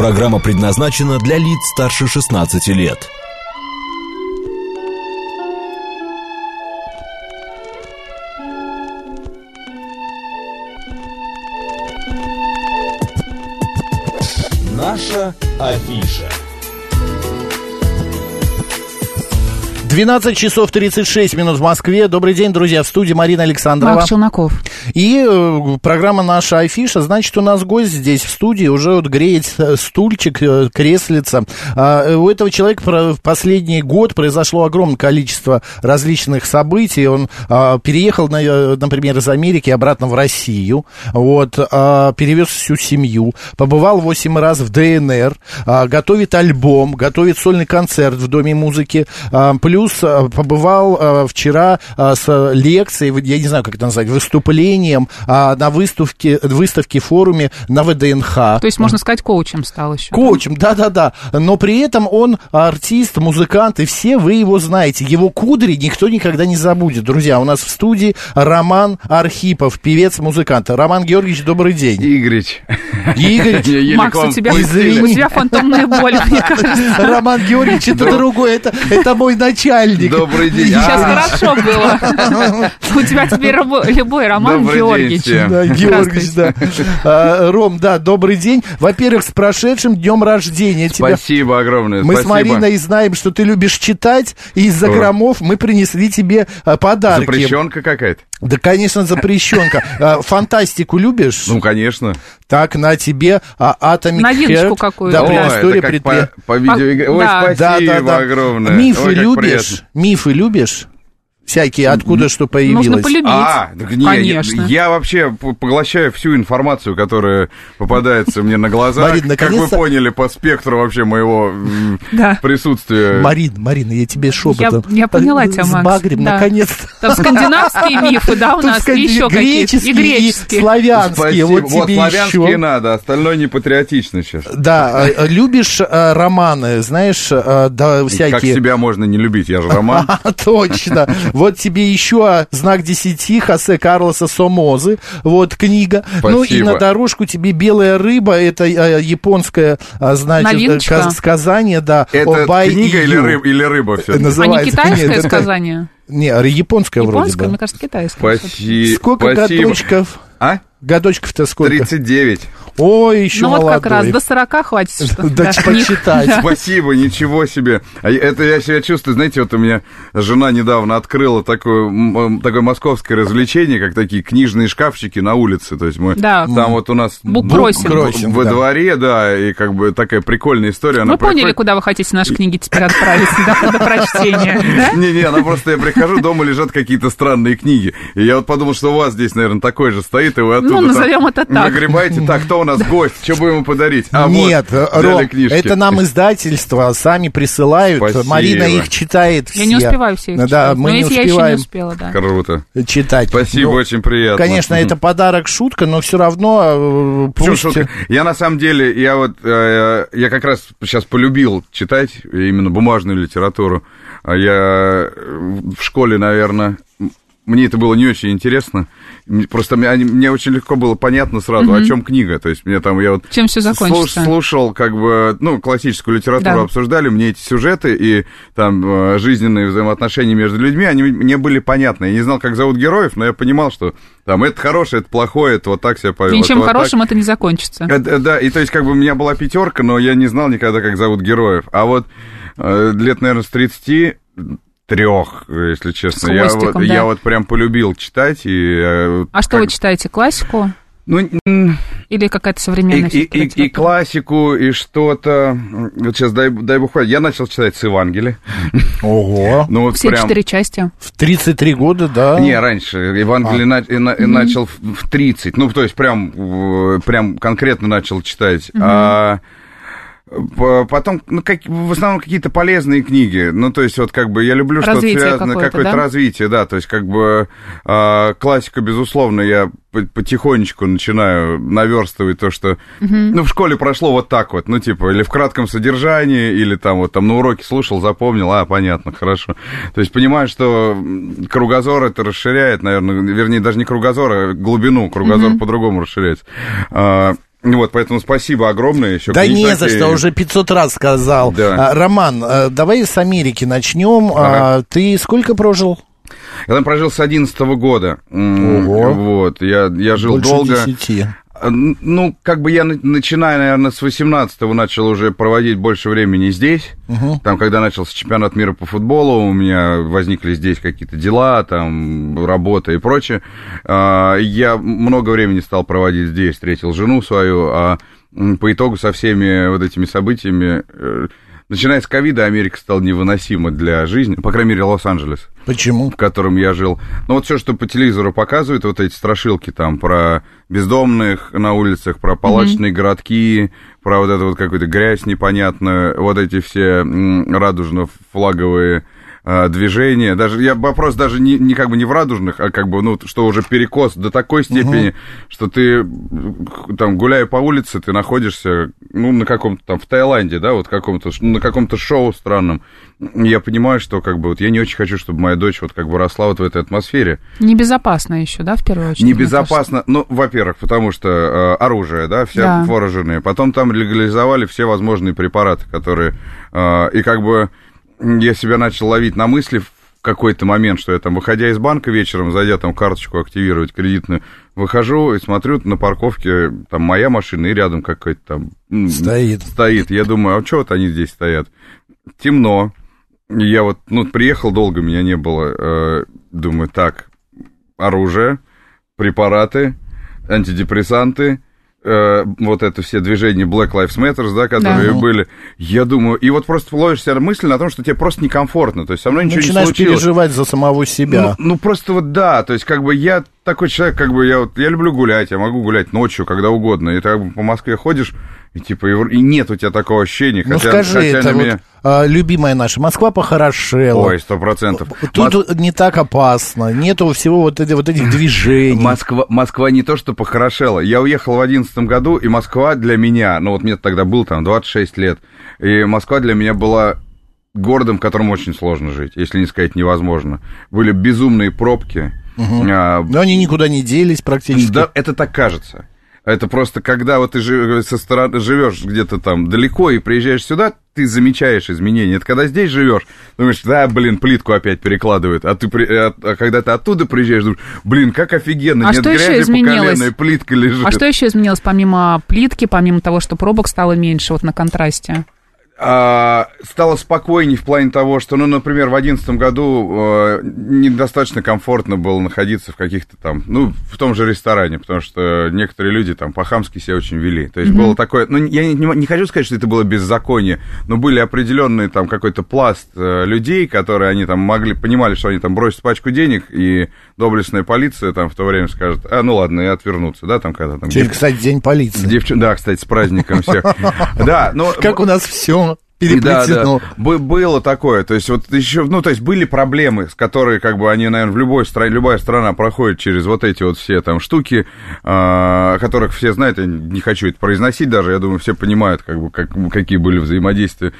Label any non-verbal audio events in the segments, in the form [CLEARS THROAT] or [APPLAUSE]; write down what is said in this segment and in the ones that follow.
Программа предназначена для лиц старше 16 лет. Наша афиша. 12 часов 36 минут в Москве. Добрый день, друзья. В студии Марина Александрова. Марк Челноков. И э, программа наша Афиша. Значит, у нас гость здесь в студии. Уже вот греет э, стульчик, э, креслица. У этого человека в последний год произошло огромное количество различных событий. Он а, переехал, на, например, из Америки обратно в Россию. Вот, а, перевез всю семью. Побывал 8 раз в ДНР. А, готовит альбом, готовит сольный концерт в Доме музыки. Плюс побывал вчера с лекцией, я не знаю, как это назвать, выступлением на выставке, выставке форуме на ВДНХ. То есть, можно сказать, коучем стал еще. Коучем, да-да-да. Но при этом он артист, музыкант, и все вы его знаете. Его кудри никто никогда не забудет. Друзья, у нас в студии Роман Архипов, певец-музыкант. Роман Георгиевич, добрый день. Игорич. Игорь. Макс, у тебя, у тебя фантомная боль, мне [LAUGHS] кажется. Роман Георгиевич, это другой, это, это мой начальник начальник. Добрый день. Сейчас а. хорошо было. [LAUGHS] У тебя теперь любой Роман Георгиевич. Да, Георгиевич, да. А, Ром, да, добрый день. Во-первых, с прошедшим днем рождения тебя. Спасибо огромное. Мы с Мариной знаем, что ты любишь читать, и из-за громов мы принесли тебе а, подарки. Запрещенка какая-то? Да, конечно, запрещенка. Фантастику любишь? Ну, конечно. Так, на тебе Atomic Новиночку какую-то. Да, прям история предпри... по, по видеоигре. Ой, спасибо да, да, да. огромное. Мифы Ой, любишь? Приятно. Мифы любишь? Всякие, откуда что появилось. Нужно полюбить. А, так не, Конечно. Я, я вообще поглощаю всю информацию, которая попадается мне на глаза. Марин, как вы поняли по спектру вообще моего да. присутствия. Марин, Марина, я тебе шепотом. Я, я поняла тебя, Макс. Сбагрим, да. наконец-то. Там скандинавские [LAUGHS] мифы, да, у нас, и еще какие-то. И греческие. славянские. Вот, вот тебе славянские еще. надо, остальное не патриотично сейчас. Да, а, любишь а, романы, знаешь, а, да, всякие... Как себя можно не любить, я же роман. [LAUGHS] Точно. Вот тебе еще знак десяти Хосе Карлоса Сомозы, вот книга. Спасибо. Ну и на дорожку тебе белая рыба, это э, японское, э, значит, Новиночка. сказание, да. Это книга или, рыб, или рыба все А не китайское Нет, сказание? Не, японское, японское вроде бы. мне кажется, китайское. Спасибо. Сколько Спасибо. годочков? А? Годочков-то сколько? 39. Ой, еще Ну молодой. вот как раз до 40 хватит. Да, почитать. Спасибо, ничего себе. А это я себя чувствую, знаете, вот у меня жена недавно открыла такое, такое московское развлечение, как такие книжные шкафчики на улице. То есть мы там вот у нас буккроссинг во дворе, да, и как бы такая прикольная история. Мы поняли, куда вы хотите наши книги теперь отправить до прочтения. Не-не, она просто, я прихожу, дома лежат какие-то странные книги. И я вот подумал, что у вас здесь, наверное, такой же стоит, и вы оттуда Ну, назовем это так. Нагребаете. Так, кто у нас гость? Что будем ему подарить? А, Нет, вот, Ром, это нам издательство сами присылают. Спасибо. Марина их читает все. Я не успеваю все их Да, мы Но не успеваем я еще не успела, да. Круто. читать. Спасибо, ну, очень приятно. Конечно, это подарок, шутка, но все равно э, пусть... шутка? Я на самом деле, я вот, э, я как раз сейчас полюбил читать именно бумажную литературу. А Я в школе, наверное, мне это было не очень интересно. Просто мне, мне очень легко было понятно сразу, mm-hmm. о чем книга. То есть мне там я вот чем все закончится. слушал, как бы, ну, классическую литературу да. обсуждали, мне эти сюжеты и там э, жизненные взаимоотношения между людьми, они мне были понятны. Я не знал, как зовут героев, но я понимал, что там это хорошее, это плохое, это вот так себя повел. Ничем это хорошим вот это не закончится. Это, да, и то есть как бы у меня была пятерка, но я не знал никогда, как зовут героев. А вот э, лет, наверное, с 30 трех, если честно. я, вот, да. я вот прям полюбил читать. И, э, а как... что вы читаете, классику? Ну, Или какая-то современная и, и, и, и классику, и что-то... Вот сейчас, дай, дай бог Я начал читать с Евангелия. Ого! [LAUGHS] ну, вот Все прям... четыре части. В 33 года, да? Не, раньше. Евангелие а. на, и, на, и начал в 30. Ну, то есть прям, прям конкретно начал читать. Угу. А Потом, ну, как, в основном какие-то полезные книги. Ну, то есть, вот как бы я люблю что-то связанное, какое-то, какое да? развитие, да. То есть, как бы э, классика, безусловно, я потихонечку начинаю наверстывать то, что, угу. ну, в школе прошло вот так вот, ну, типа, или в кратком содержании, или там вот там на уроке слушал, запомнил, а, понятно, хорошо. То есть, понимаю, что кругозор это расширяет, наверное, вернее, даже не кругозор, а глубину, кругозор угу. по-другому расширяется. А, Вот, поэтому спасибо огромное. Еще да не за что, уже 500 раз сказал. Да. А, Роман, а, давай с Америки начнем. Ага. А, ты сколько прожил? Я там прожил с 11 года. Ого. Вот, я, я жил Больше долго. 10. Ну, как бы я, начиная, наверное, с 18-го начал уже проводить больше времени здесь. Угу. Там, когда начался чемпионат мира по футболу, у меня возникли здесь какие-то дела, там, работа и прочее. А, я много времени стал проводить здесь, встретил жену свою, а по итогу со всеми вот этими событиями э, Начиная с ковида, Америка стала невыносима для жизни, по крайней мере, Лос-Анджелес. Почему? В котором я жил. Ну, вот все, что по телевизору показывают, вот эти страшилки там про бездомных на улицах, про палачные mm-hmm. городки, про вот эту вот какую-то грязь непонятную, вот эти все радужно-флаговые э, движения. Даже я вопрос даже не, не как бы не в радужных, а как бы, ну, что уже перекос до такой степени, угу. что ты там, гуляя по улице, ты находишься, ну, на каком-то там, в Таиланде, да, вот каком-то, на каком-то шоу странном. Я понимаю, что как бы вот я не очень хочу, чтобы моя дочь вот как бы росла вот в этой атмосфере. Небезопасно еще, да, в первую очередь? Небезопасно, ну, во-первых, потому что э, оружие, да, все да. вооруженные. Потом там легализовали все возможные препараты, которые, э, и как бы я себя начал ловить на мысли в какой-то момент, что я там, выходя из банка вечером, зайдя там карточку активировать кредитную, выхожу и смотрю на парковке, там моя машина и рядом какой-то там... Стоит. Стоит. Я думаю, а что вот они здесь стоят? Темно. Я вот, ну, приехал долго, меня не было. Э, думаю, так, оружие, препараты, антидепрессанты, э, вот это все движения Black Lives Matter, да, которые да. были, я думаю, и вот просто ловишь себя мысль на том, что тебе просто некомфортно, то есть со мной ничего Начинаешь не случилось. переживать за самого себя. Ну, ну, просто вот да, то есть как бы я такой человек, как бы я вот, я люблю гулять, я могу гулять ночью, когда угодно, и ты как бы по Москве ходишь, и типа, и нет у тебя такого ощущения. Ну хотя, скажи, хотя это меня... вот, а, любимая наша, Москва похорошела. Ой, сто процентов. Тут Мос... не так опасно, нету всего вот, эти, вот этих движений. Москва, Москва не то, что похорошела. Я уехал в одиннадцатом году, и Москва для меня, ну вот мне тогда было там 26 лет, и Москва для меня была городом, в котором очень сложно жить, если не сказать невозможно. Были безумные пробки. Угу. А... Но они никуда не делись практически. Да, это так кажется. Это просто когда вот ты со стороны живешь где-то там далеко и приезжаешь сюда, ты замечаешь изменения. Это когда здесь живешь, думаешь, да, блин, плитку опять перекладывают. А ты а, а когда ты оттуда приезжаешь, думаешь, блин, как офигенно, а нет что грязи еще изменилось? по колено, плитка лежит. А что еще изменилось помимо плитки, помимо того, что пробок стало меньше, вот на контрасте? А, стало спокойней в плане того, что, ну, например, в 2011 году э, недостаточно комфортно было находиться в каких-то там, ну, в том же ресторане, потому что некоторые люди там по-хамски себя очень вели. То есть mm-hmm. было такое, ну, я не, не, не хочу сказать, что это было беззаконие, но были определенные там какой-то пласт э, людей, которые они там могли, понимали, что они там бросят пачку денег, и доблестная полиция там в то время скажет, а, ну ладно, и отвернуться, да, там когда там... Сегодня, кстати, день полиции. Девч... Да, кстати, с праздником всех. [LAUGHS] Да, но... Как у нас все переплетено. Да, да. Было такое, то есть вот еще, ну, то есть были проблемы, с которыми, как бы, они, наверное, в любой стране, любая страна проходит через вот эти вот все там штуки, о которых все знают, я не хочу это произносить даже, я думаю, все понимают, как бы, как, какие были взаимодействия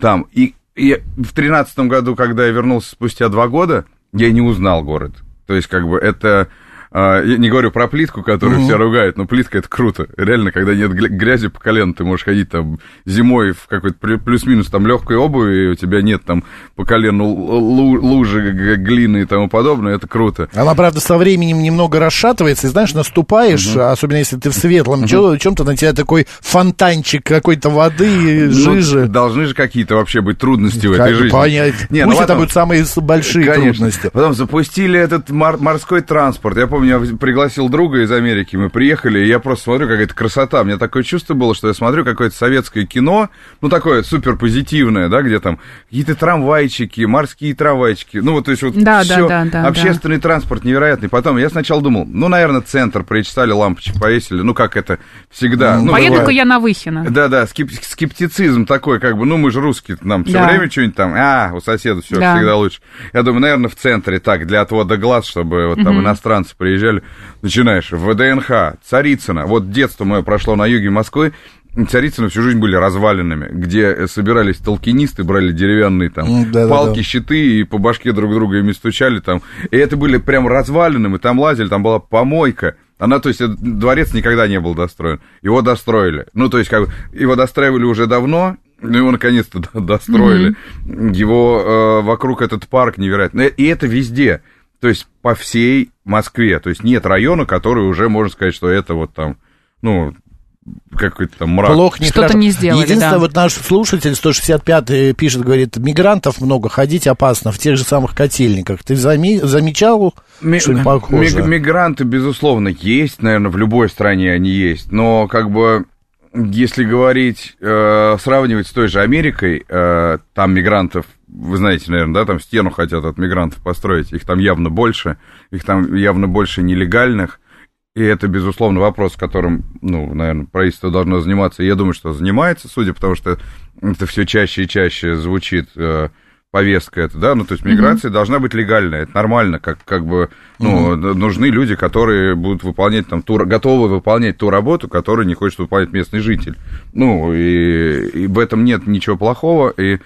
там. И, и в тринадцатом году, когда я вернулся спустя два года, я не узнал город. То есть, как бы, это а, я не говорю про плитку, которую угу. все ругают, но плитка это круто. Реально, когда нет грязи по колено, ты можешь ходить там зимой в какой-то плюс-минус там легкой обуви, и у тебя нет там по колену лужи, глины и тому подобное, это круто. Она, правда, со временем немного расшатывается, и знаешь, наступаешь, угу. особенно если ты в светлом угу. чем-то, на тебя такой фонтанчик какой-то воды, ну, жижи. Должны же какие-то вообще быть трудности в этой жизни. Понять. Не, Пусть ну, это будут самые большие Конечно. трудности. Потом запустили этот морской транспорт. Я помню, меня пригласил друга из Америки, мы приехали, и я просто смотрю, какая-то красота. У меня такое чувство было, что я смотрю какое-то советское кино, ну, такое супер позитивное, да, где там какие-то трамвайчики, морские трамвайчики, ну, вот, то есть вот да, все, да, да, да, общественный да. транспорт невероятный. Потом я сначала думал, ну, наверное, центр причесали, лампочек повесили, ну, как это всегда. Ну, Поеду-ка я на Выхино. Да-да, скеп скептицизм такой, как бы, ну, мы же русские, нам все да. время что-нибудь там, а, у соседа все да. всегда лучше. Я думаю, наверное, в центре так, для отвода глаз, чтобы вот там угу. иностранцы приезжали приезжали, начинаешь, в ВДНХ, Царицыно, вот детство мое прошло на юге Москвы, Царицыно всю жизнь были развалинами, где собирались толкинисты, брали деревянные там да, палки, да, да. щиты и по башке друг друга ими стучали там. И это были прям развалинами, там лазили, там была помойка, Она, то есть, дворец никогда не был достроен. Его достроили. Ну, то есть, как бы, его достраивали уже давно, ну, его наконец-то [LAUGHS] достроили. Mm-hmm. Его э, вокруг этот парк невероятно. И это везде. То есть, по всей Москве. То есть, нет района, который уже, можно сказать, что это вот там, ну, какой-то там мрак. Плохо, не Что-то не сделали, Единственное, да. вот наш слушатель 165 пишет, говорит, мигрантов много, ходить опасно в тех же самых котельниках. Ты зами- замечал Ми- что-нибудь похожее? Мигранты, безусловно, есть, наверное, в любой стране они есть, но как бы если говорить, э, сравнивать с той же Америкой, э, там мигрантов, вы знаете, наверное, да, там стену хотят от мигрантов построить, их там явно больше, их там явно больше нелегальных, и это, безусловно, вопрос, которым, ну, наверное, правительство должно заниматься. И я думаю, что занимается, судя, потому что это все чаще и чаще звучит э, повестка это, да, ну, то есть миграция mm-hmm. должна быть легальная, это нормально, как, как бы, ну, mm-hmm. нужны люди, которые будут выполнять там, ту, готовы выполнять ту работу, которую не хочет выполнять местный житель. Ну, и, и в этом нет ничего плохого, и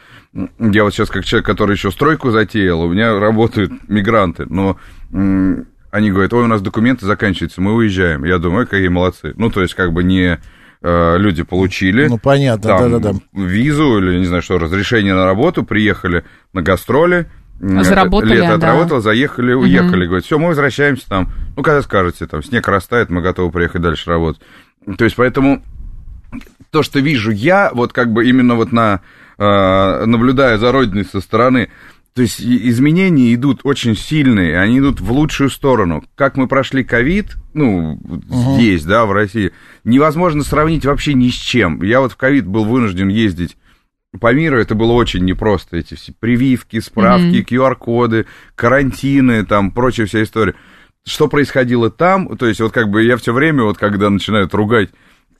я вот сейчас как человек, который еще стройку затеял, у меня работают мигранты, но они говорят, ой, у нас документы заканчиваются, мы уезжаем. Я думаю, какие молодцы. Ну, то есть, как бы не э, люди получили. Ну, понятно, да-да-да. Визу или, не знаю что, разрешение на работу, приехали на гастроли, Заработали, лето да. отработал, заехали, уехали. Угу. Говорят, все, мы возвращаемся там. Ну, когда скажете, там, снег растает, мы готовы приехать дальше работать. То есть, поэтому то, что вижу я, вот как бы именно вот на, наблюдая за родиной со стороны, то есть изменения идут очень сильные, они идут в лучшую сторону. Как мы прошли ковид, ну, угу. здесь, да, в России, невозможно сравнить вообще ни с чем. Я вот в ковид был вынужден ездить по миру, это было очень непросто. Эти все прививки, справки, угу. QR-коды, карантины, там, прочая вся история. Что происходило там, то есть вот как бы я все время, вот когда начинают ругать,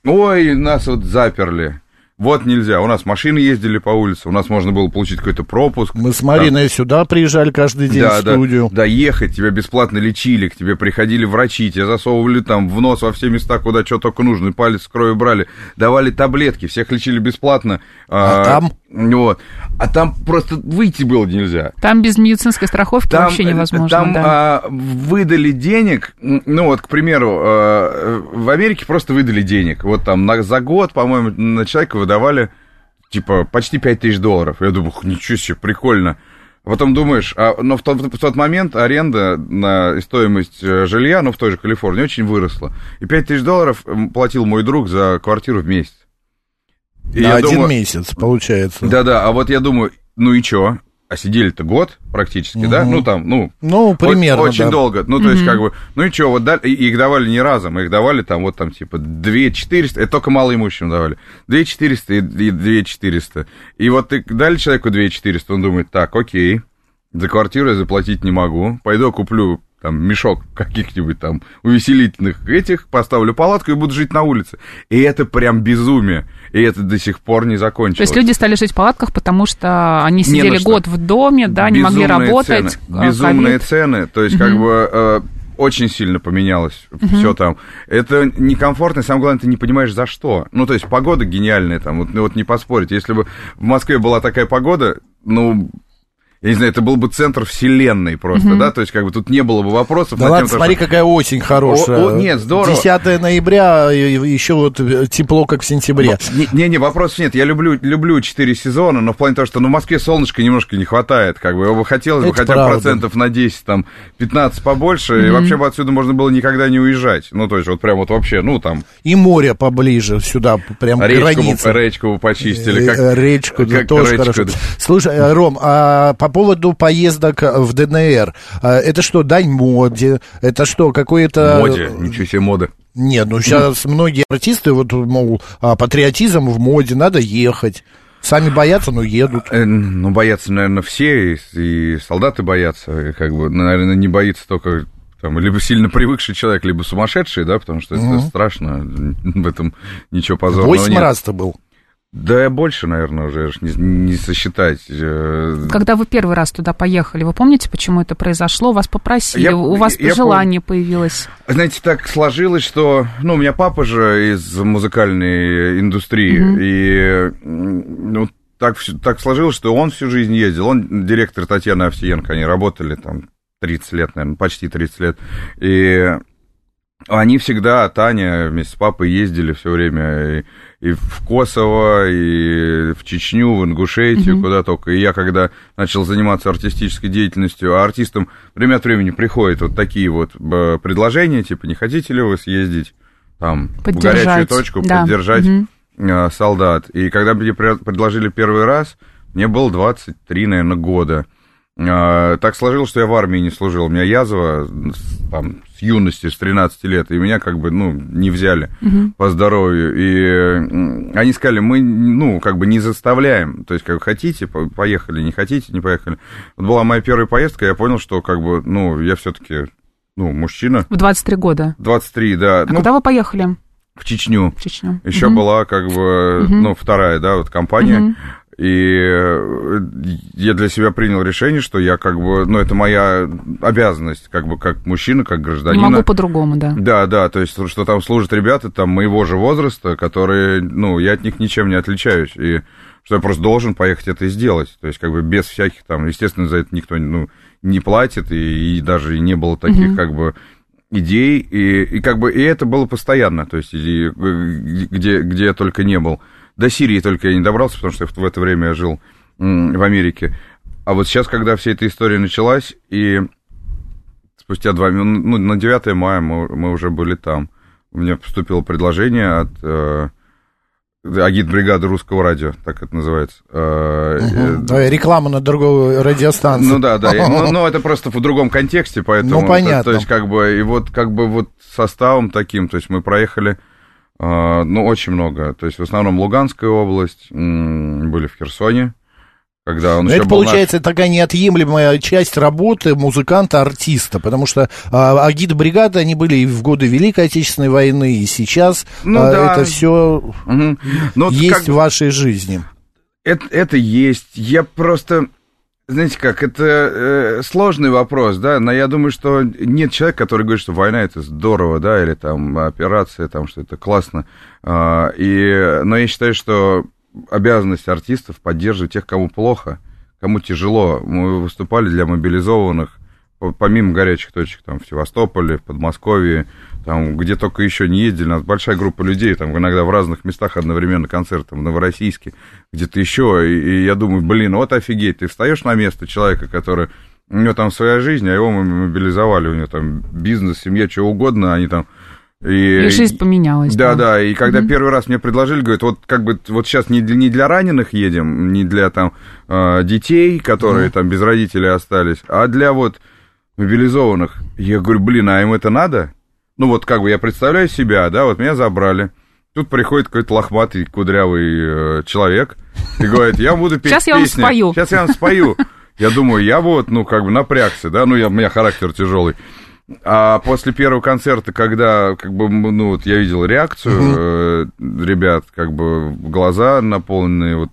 ой, нас вот заперли, вот нельзя. У нас машины ездили по улице, у нас можно было получить какой-то пропуск. Мы с Мариной там. сюда приезжали каждый день да, в студию. Да, да, ехать, тебя бесплатно лечили, к тебе приходили врачи, тебя засовывали там в нос во все места, куда что только нужно, палец с крови брали, давали таблетки, всех лечили бесплатно. А, а там? Вот. А там просто выйти было нельзя. Там без медицинской страховки там, вообще невозможно. Там да. а, выдали денег, ну вот, к примеру, а, в Америке просто выдали денег. Вот там на, за год, по-моему, на человека выдавали типа почти 5 тысяч долларов. Я думаю, ничего себе, прикольно. Потом думаешь, а, но в тот, в тот момент аренда на стоимость э, жилья, ну, в той же Калифорнии, очень выросла. И 5 тысяч долларов платил мой друг за квартиру в месяц. И На один думаю, месяц, получается. Да-да, а вот я думаю, ну и чё? А сидели-то год практически, угу. да? Ну, там, ну... Ну, примерно, Очень да. долго. Ну, то угу. есть, как бы... Ну и чё, вот дали... Их давали не разом, их давали там, вот там, типа, 2 400, это только малоимущим давали. 2 400 и 2 400. И вот ты дали человеку 2 400, он думает, так, окей, за квартиру я заплатить не могу, пойду куплю там мешок каких-нибудь там увеселительных этих, поставлю палатку и буду жить на улице. И это прям безумие. И это до сих пор не закончилось. То есть люди стали жить в палатках, потому что они сидели год в доме, да, не могли работать. Цены, а, безумные цены. То есть, угу. как бы э, очень сильно поменялось угу. все там. Это некомфортно, и самое главное, ты не понимаешь, за что. Ну, то есть, погода гениальная там, вот, ну, вот не поспорить. Если бы в Москве была такая погода, ну, я не знаю, это был бы центр вселенной просто, mm-hmm. да, то есть как бы тут не было бы вопросов. Да ладно, тем, смотри, что... какая осень хорошая. О, о, нет, здорово. 10 ноября, еще вот тепло, как в сентябре. Не-не, вопросов нет, я люблю, люблю 4 сезона, но в плане того, что ну, в Москве солнышка немножко не хватает, как бы, его бы хотелось это бы хотя бы процентов на 10, там, 15 побольше, mm-hmm. и вообще бы отсюда можно было никогда не уезжать, ну, то есть вот прям вот вообще, ну, там... И море поближе сюда, прям речку границе. Бы, речку бы почистили, как... Э, речку, да, как тоже речку, хорошо. Слушай, э, Ром, а по поводу поездок в ДНР, а, это что, дань моде? Это что, какое-то... Моде, ничего себе мода. Нет, ну сейчас [CLEARS THROAT] многие артисты, вот, мол, а, патриотизм в моде, надо ехать. Сами боятся, но едут. Э, ну, боятся, наверное, все, и, и солдаты боятся, и как бы, наверное, не боится только там, либо сильно привыкший человек, либо сумасшедший, да, потому что угу. это страшно, в этом ничего позорного Восемь нет. раз ты был. Да, больше, наверное, уже не, не сосчитать. Э. Когда вы первый раз туда поехали, вы помните, почему это произошло? Вас попросили, я, у вас я желание пом... появилось? Знаете, так сложилось, что... Ну, у меня папа же из музыкальной индустрии, угу. и ну, так, так сложилось, что он всю жизнь ездил. Он директор Татьяны Овсиенко, они работали там 30 лет, наверное, почти 30 лет. И они всегда, Таня вместе с папой ездили все время и, и в Kosovo, и в Чечню, в Ингушетию, mm-hmm. куда только. И я, когда начал заниматься артистической деятельностью, а артистам время от времени приходят вот такие вот э, предложения, типа, не хотите ли вы съездить там в горячую точку, да. поддержать mm-hmm. солдат. И когда мне предложили первый раз, мне было 23, наверное, года. А, так сложилось, что я в армии не служил. У меня язва там, с юности, с 13 лет, и меня как бы, ну, не взяли угу. по здоровью. И они сказали, мы, ну, как бы не заставляем. То есть, как хотите, поехали, не хотите, не поехали. Вот была моя первая поездка, я понял, что, как бы, ну, я все-таки, ну, мужчина. В 23 года? 23, да. А ну, куда вы поехали? В Чечню. В Чечню. Еще угу. была, как бы, угу. ну, вторая, да, вот компания. Угу. И э, я для себя принял решение, что я как бы, ну, это моя обязанность, как бы, как мужчина, как гражданин. Могу по-другому, да. Да, да, то есть, что там служат ребята там моего же возраста, которые, ну, я от них ничем не отличаюсь, и что я просто должен поехать это и сделать, то есть, как бы, без всяких там, естественно, за это никто, ну, не платит, и, и даже не было таких, угу. как бы, идей, и, и как бы, и это было постоянно, то есть, и, где, где я только не был. До Сирии только я не добрался, потому что в это время я жил в Америке. А вот сейчас, когда вся эта история началась, и спустя два... Ну, на 9 мая мы, мы уже были там. Мне поступило предложение от э, агит-бригады русского радио, так это называется. Э, угу. э, Реклама на другую радиостанцию. Ну да, да. Ну, ну, это просто в другом контексте, поэтому... Ну, понятно. То, то есть, как бы, и вот, как бы, вот составом таким, то есть, мы проехали ну, очень много. То есть, в основном Луганская область, были в Херсоне. Когда он Но это, получается, наш... такая неотъемлемая часть работы музыканта-артиста, потому что а, агит-бригады, они были и в годы Великой Отечественной войны, и сейчас ну, а, да. это все угу. есть как... в вашей жизни. Это, это есть. Я просто знаете как, это э, сложный вопрос, да, но я думаю, что нет человека, который говорит, что война это здорово, да, или там операция, там, что это классно. Э, и, но я считаю, что обязанность артистов поддерживать тех, кому плохо, кому тяжело. Мы выступали для мобилизованных, помимо горячих точек, там, в Севастополе, в Подмосковье, там, где только еще не ездили, у нас большая группа людей, там, иногда в разных местах одновременно концерты, в Новороссийске, где-то еще, и, и я думаю, блин, вот офигеть, ты встаешь на место человека, который, у него там своя жизнь, а его мы мобилизовали, у него там бизнес, семья, что угодно, они там и, и жизнь поменялась. Да, да, да. и когда mm-hmm. первый раз мне предложили, говорят, вот как бы вот сейчас не для, не для раненых едем, не для там а, детей, которые mm-hmm. там без родителей остались, а для вот мобилизованных. Я говорю, блин, а им это надо? Ну вот как бы я представляю себя, да, вот меня забрали. Тут приходит какой-то лохматый, кудрявый э, человек и говорит, я буду петь Сейчас я вам спою. Сейчас я вам спою. Я думаю, я вот, ну, как бы напрягся, да, ну, я, у меня характер тяжелый. А после первого концерта, когда, как бы, ну, вот я видел реакцию э, ребят, как бы, глаза наполненные вот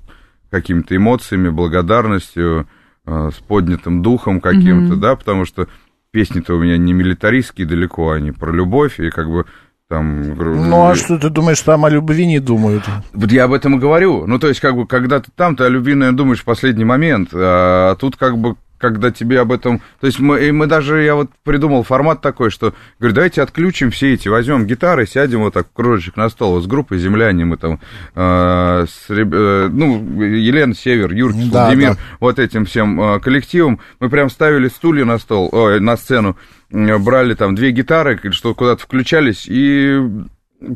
какими-то эмоциями, благодарностью, с поднятым духом каким-то, угу. да, потому что песни-то у меня не милитаристские далеко, они про любовь, и как бы там... Ну, а что ты думаешь, там о любви не думают? Вот я об этом и говорю. Ну, то есть, как бы, когда ты там, ты о любви, наверное, думаешь в последний момент, а тут как бы когда тебе об этом... То есть мы, мы даже, я вот придумал формат такой, что, говорю, давайте отключим все эти, возьмем гитары, сядем вот так кружочек на стол, вот с группой «Земляне» мы там, э, с, э, ну, Елена Север, Юрий да, Владимир, да. вот этим всем э, коллективом, мы прям ставили стулья на стол, ой, на сцену, брали там две гитары, что куда-то включались, и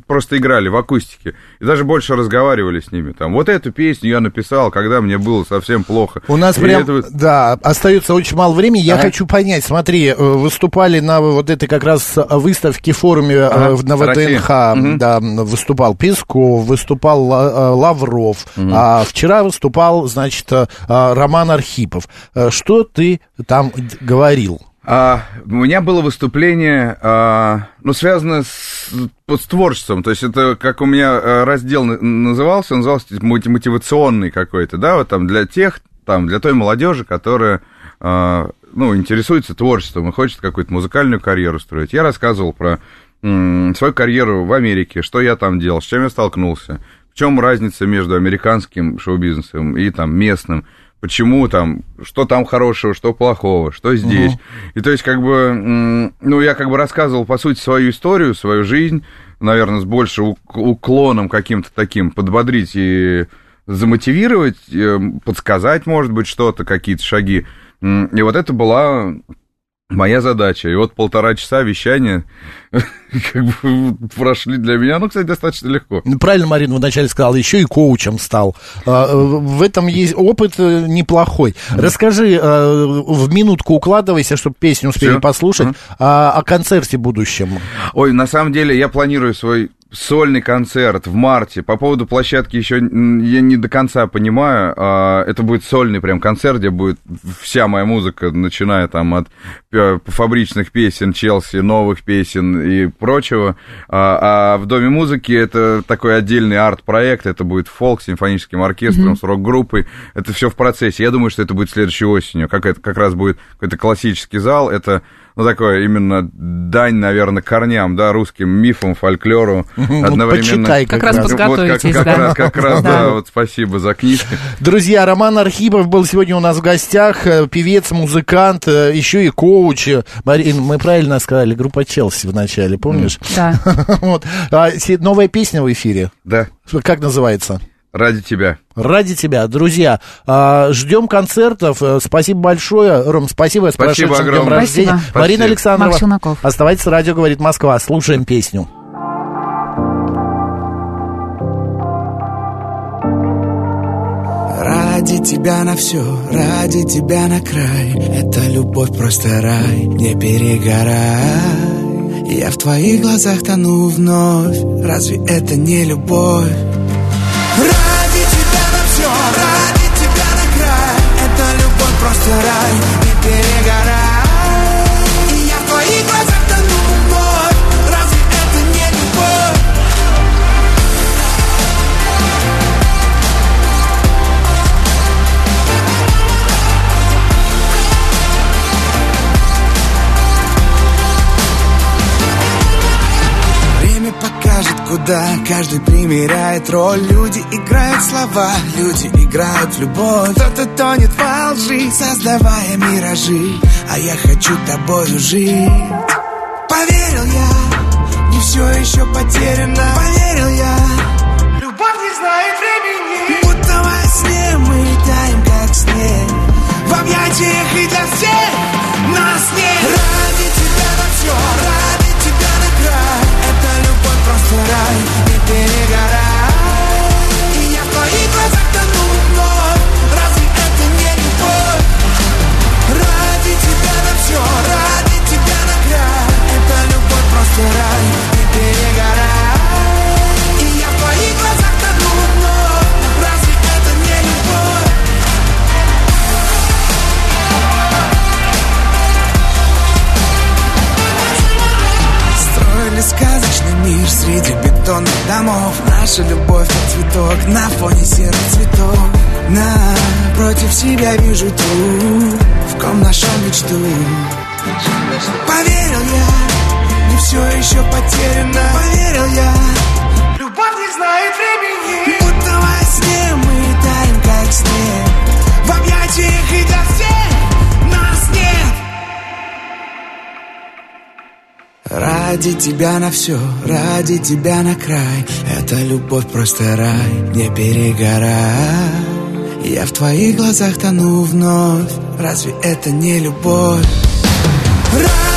просто играли в акустике. И даже больше разговаривали с ними. Там, вот эту песню я написал, когда мне было совсем плохо. У нас и прям, это... да, остается очень мало времени. Я ага. хочу понять, смотри, э, выступали на вот этой как раз выставке, форуме э, ага. на ВДНХ, угу. да, выступал Песков, выступал э, Лавров, угу. а вчера выступал, значит, Роман Архипов. Что ты там говорил? А, у меня было выступление, а, ну, связанное с, с творчеством. То есть это как у меня а, раздел назывался, он назывался мотивационный какой-то, да, вот там для тех, там, для той молодежи, которая, а, ну, интересуется творчеством и хочет какую-то музыкальную карьеру строить. Я рассказывал про м, свою карьеру в Америке, что я там делал, с чем я столкнулся, в чем разница между американским шоу-бизнесом и там местным, почему там, что там хорошего, что плохого, что здесь. Угу. И то есть, как бы, ну, я как бы рассказывал, по сути, свою историю, свою жизнь, наверное, с большим уклоном каким-то таким, подбодрить и замотивировать, э, подсказать, может быть, что-то, какие-то шаги. И вот это была моя задача. И вот полтора часа вещания [LAUGHS] как бы прошли для меня, ну, кстати, достаточно легко. Ну, правильно Марина вначале сказала, еще и коучем стал. А, в этом есть опыт э, неплохой. Расскажи, э, в минутку укладывайся, чтобы песню успели Все? послушать, а, о концерте будущем. Ой, на самом деле я планирую свой сольный концерт в марте. По поводу площадки еще я не до конца понимаю. А, это будет сольный прям концерт, где будет вся моя музыка, начиная там от фабричных песен Челси, новых песен и прочего. А, а в Доме музыки это такой отдельный арт-проект. Это будет фолк с симфоническим оркестром, mm-hmm. с рок-группой. Это все в процессе. Я думаю, что это будет следующей осенью. Как это как раз будет какой-то классический зал. Это ну, такое именно дань, наверное, корням, да, русским мифам, фольклору. [LAUGHS] Ну, одновременно. Почитай, как, как раз подготовитесь, вот, как, да. Как раз, как раз [LAUGHS] да. да, вот спасибо за книжки. Друзья, Роман Архипов был сегодня у нас в гостях, э, певец, музыкант, э, еще и коуч. Марин, мы правильно сказали, группа Челси в начале, помнишь? Да. [LAUGHS] вот. а, новая песня в эфире? Да. Как называется? Ради тебя. Ради тебя. Друзья, а, ждем концертов. Э, спасибо большое. Ром, спасибо. Спасибо с огромное. Днем рождения. Спасибо. Марина Александрова. Оставайтесь с радио, говорит Москва. Слушаем песню. Ради тебя на все, ради тебя на край Это любовь просто рай, не перегорай Я в твоих глазах тону вновь Разве это не любовь? Куда каждый примеряет роль. Люди играют слова, люди играют в любовь. Кто-то тонет во лжи, создавая миражи. А я хочу тобою жить. Поверил я, не все еще потеряно. Поверил я, любовь не знает времени. Будто во сне мы таем, как снег. В объятиях и для всех нас нет Ради тебя на все, домов. Наша любовь как цветок на фоне серых цветов. Напротив себя вижу ту, в ком нашел мечту Поверил я, не все еще потеряно. Поверил я, любовь не знает времени. Будто во сне мы таем как снег. В объятиях и Ради тебя на все, ради тебя на край. Это любовь просто рай, не перегорай. Я в твоих глазах тону вновь. Разве это не любовь? Ради